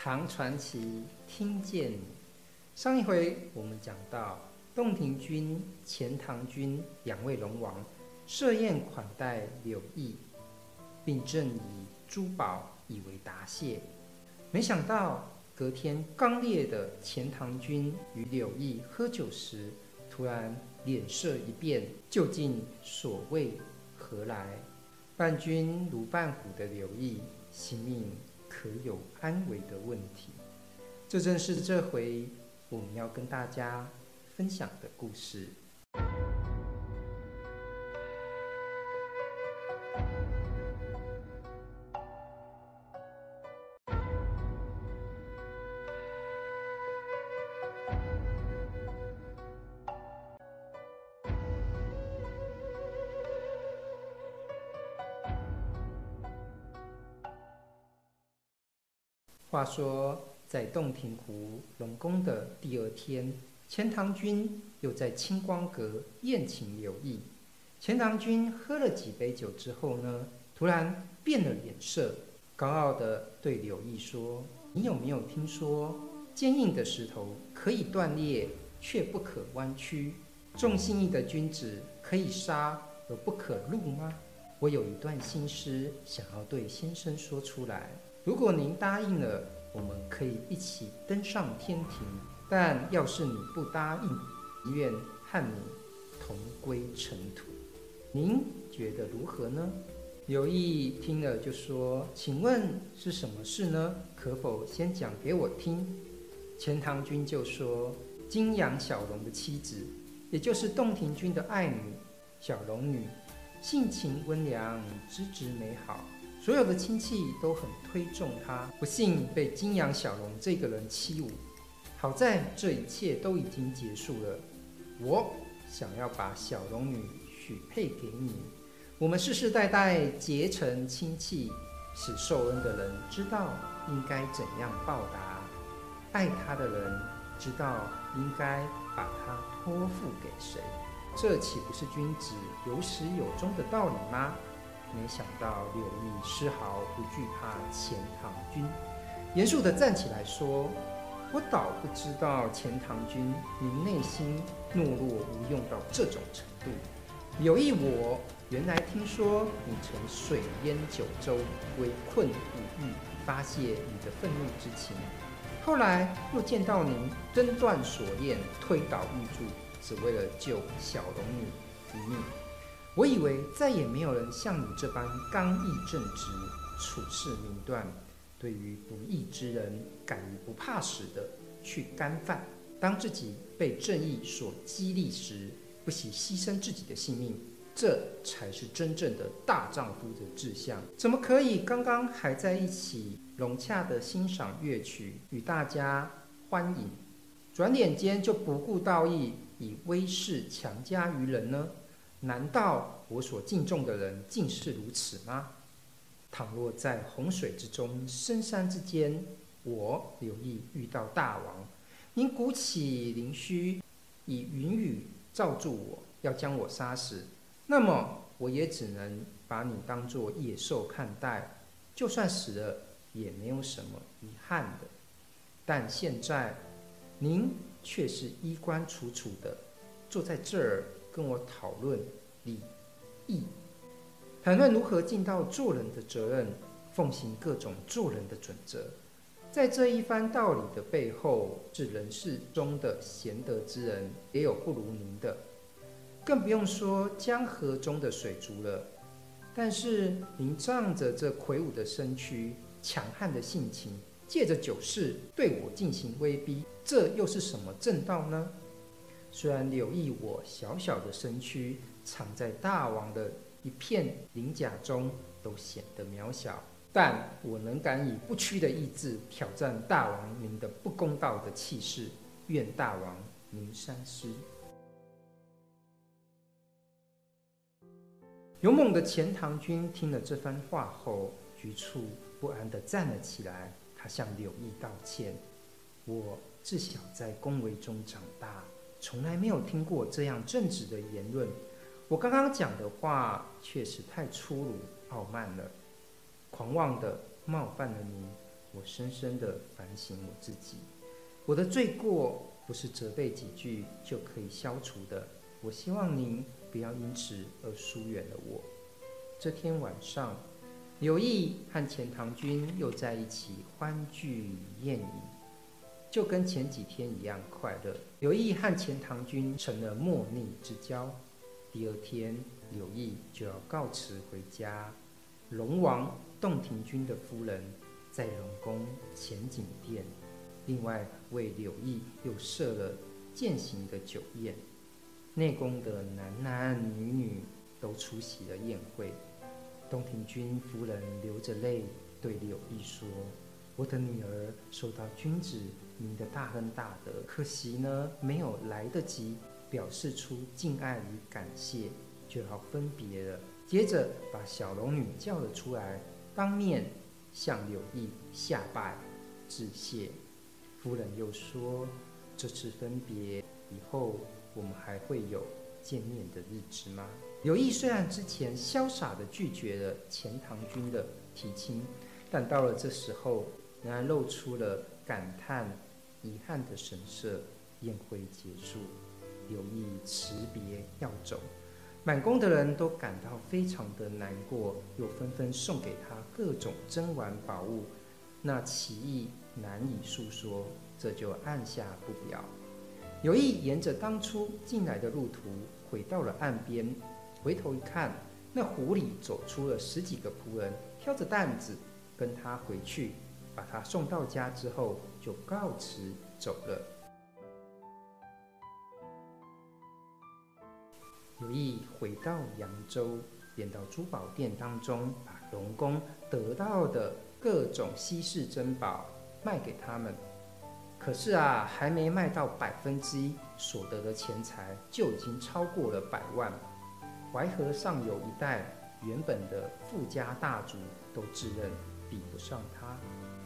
唐传奇听见。上一回我们讲到，洞庭君、钱塘君两位龙王设宴款待柳毅，并赠以珠宝以为答谢。没想到隔天刚烈的钱塘君与柳毅喝酒时，突然脸色一变，究竟所谓何来？伴君如伴虎的柳毅，性命可有安危的问题？这正是这回我们要跟大家分享的故事。话说，在洞庭湖龙宫的第二天，钱塘君又在清光阁宴请柳毅。钱塘君喝了几杯酒之后呢，突然变了脸色，高傲地对柳毅说：“你有没有听说，坚硬的石头可以断裂，却不可弯曲；重信义的君子可以杀而不可戮吗？我有一段心思，想要对先生说出来。”如果您答应了，我们可以一起登上天庭；但要是你不答应，宁愿和你同归尘土。您觉得如何呢？刘毅听了就说：“请问是什么事呢？可否先讲给我听？”钱塘君就说：“金阳小龙的妻子，也就是洞庭君的爱女小龙女，性情温良，资质美好。”所有的亲戚都很推重他，不幸被金阳小龙这个人欺侮。好在这一切都已经结束了。我想要把小龙女许配给你，我们世世代代结成亲戚，使受恩的人知道应该怎样报答，爱他的人知道应该把他托付给谁。这岂不是君子有始有终的道理吗？没想到柳毅丝毫不惧怕钱塘君，严肃地站起来说：“我倒不知道钱塘君，您内心懦弱无用到这种程度。柳毅，我原来听说你曾水淹九州，围困五域，发泄你的愤怒之情。后来又见到您挣断锁链，推倒玉柱，只为了救小龙女。”我以为再也没有人像你这般刚毅正直、处事明断，对于不义之人敢于不怕死的去干犯。当自己被正义所激励时，不惜牺牲自己的性命，这才是真正的大丈夫的志向。怎么可以刚刚还在一起融洽地欣赏乐曲，与大家欢饮，转眼间就不顾道义，以威势强加于人呢？难道我所敬重的人竟是如此吗？倘若在洪水之中、深山之间，我有意遇到大王，您鼓起灵须，以云雨罩住我，要将我杀死，那么我也只能把你当作野兽看待，就算死了也没有什么遗憾的。但现在，您却是衣冠楚楚的坐在这儿。跟我讨论礼义，谈论如何尽到做人的责任，奉行各种做人的准则。在这一番道理的背后，是人世中的贤德之人也有不如您的，更不用说江河中的水族了。但是您仗着这魁梧的身躯、强悍的性情，借着酒势对我进行威逼，这又是什么正道呢？虽然柳毅我小小的身躯藏在大王的一片鳞甲中，都显得渺小，但我能敢以不屈的意志挑战大王您的不公道的气势，愿大王您三思。勇猛的钱塘君听了这番话后，局促不安地站了起来，他向柳毅道歉：“我自小在宫闈中长大。”从来没有听过这样正直的言论，我刚刚讲的话确实太粗鲁、傲慢了，狂妄地冒犯了您，我深深地反省我自己。我的罪过不是责备几句就可以消除的。我希望您不要因此而疏远了我。这天晚上，刘毅和钱塘君又在一起欢聚宴饮，就跟前几天一样快乐。柳毅和钱塘君成了莫逆之交。第二天，柳毅就要告辞回家。龙王洞庭君的夫人在龙宫前景殿，另外为柳毅又设了饯行的酒宴，内宫的男男女女都出席了宴会。洞庭君夫人流着泪对柳毅说：“我的女儿受到君子您的大恩大德，可惜呢没有来得及表示出敬爱与感谢，就要分别了。”接着把小龙女叫了出来，当面向柳毅下拜致谢。夫人又说：“这次分别以后，我们还会有见面的日子吗？”柳毅虽然之前潇洒地拒绝了钱塘君的提亲，但到了这时候，仍然露出了感叹、遗憾的神色。宴会结束，柳毅辞别要走。满宫的人都感到非常的难过，又纷纷送给他各种珍玩宝物，那奇异难以述说，这就按下不表。柳毅沿着当初进来的路途回到了岸边，回头一看，那湖里走出了十几个仆人，挑着担子跟他回去，把他送到家之后就告辞走了。柳毅回到扬州，便到珠宝店当中，把龙宫得到的各种稀世珍宝卖给他们。可是啊，还没卖到百分之一，所得的钱财就已经超过了百万。淮河上游一带原本的富家大族都自认比不上他。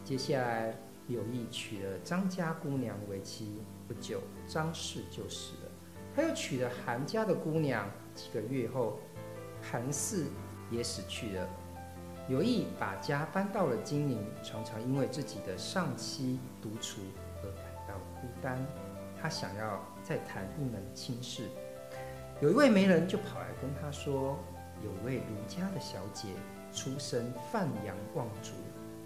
接下来，有意娶了张家姑娘为妻，不久张氏就死了。他又娶了韩家的姑娘，几个月后，韩氏也死去了。有意把家搬到了金陵，常常因为自己的丧妻独处而感到孤单。他想要再谈一门亲事，有一位媒人就跑来跟他说，有位卢家的小姐，出身范阳望族，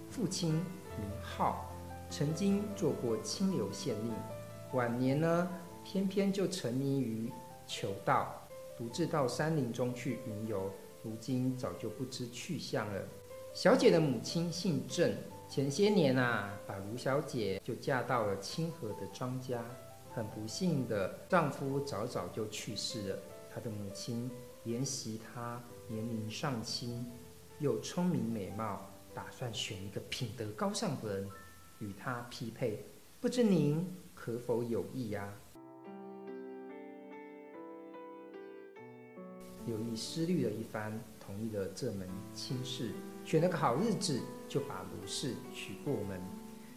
父亲名浩，曾经做过清流县令，晚年呢，偏偏就沉迷于求道，独自到山林中去云游，如今早就不知去向了。小姐的母亲姓郑，前些年啊，把卢小姐就嫁到了清河的张家。很不幸的，丈夫早早就去世了。她的母亲怜惜她年龄尚轻，又聪明美貌，打算选一个品德高尚的人与他匹配。不知您可否有意呀？柳毅思虑了一番，同意了这门亲事，选了个好日子，就把卢氏娶过门。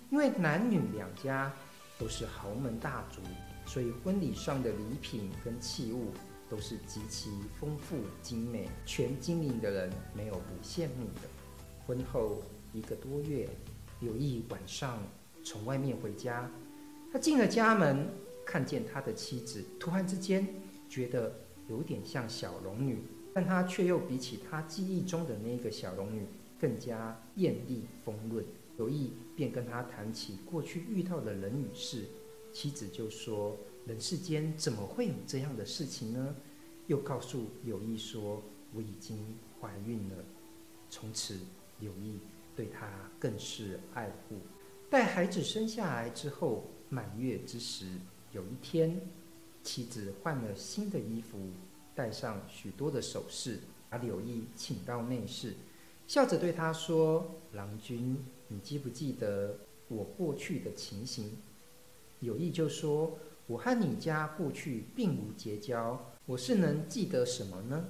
因为男女两家都是豪门大族，所以婚礼上的礼品跟器物都是极其丰富精美，全金陵的人没有不羡慕的。婚后一个多月，有意晚上从外面回家，他进了家门，看见他的妻子，突然之间觉得。有点像小龙女，但他却又比起他记忆中的那个小龙女更加艳丽丰润。有意便跟他谈起过去遇到的人与事，妻子就说：“人世间怎么会有这样的事情呢？”又告诉有意说：“我已经怀孕了。”从此，柳毅对她更是爱护。待孩子生下来之后，满月之时，有一天。妻子换了新的衣服，戴上许多的首饰，把柳毅请到内室，笑着对他说：“郎君，你记不记得我过去的情形？”柳毅就说：“我和你家过去并无结交，我是能记得什么呢？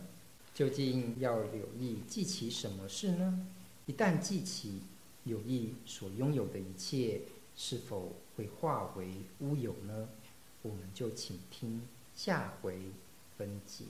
究竟要柳毅记起什么事呢？一旦记起，有意所拥有的一切，是否会化为乌有呢？”我们就请听下回分解。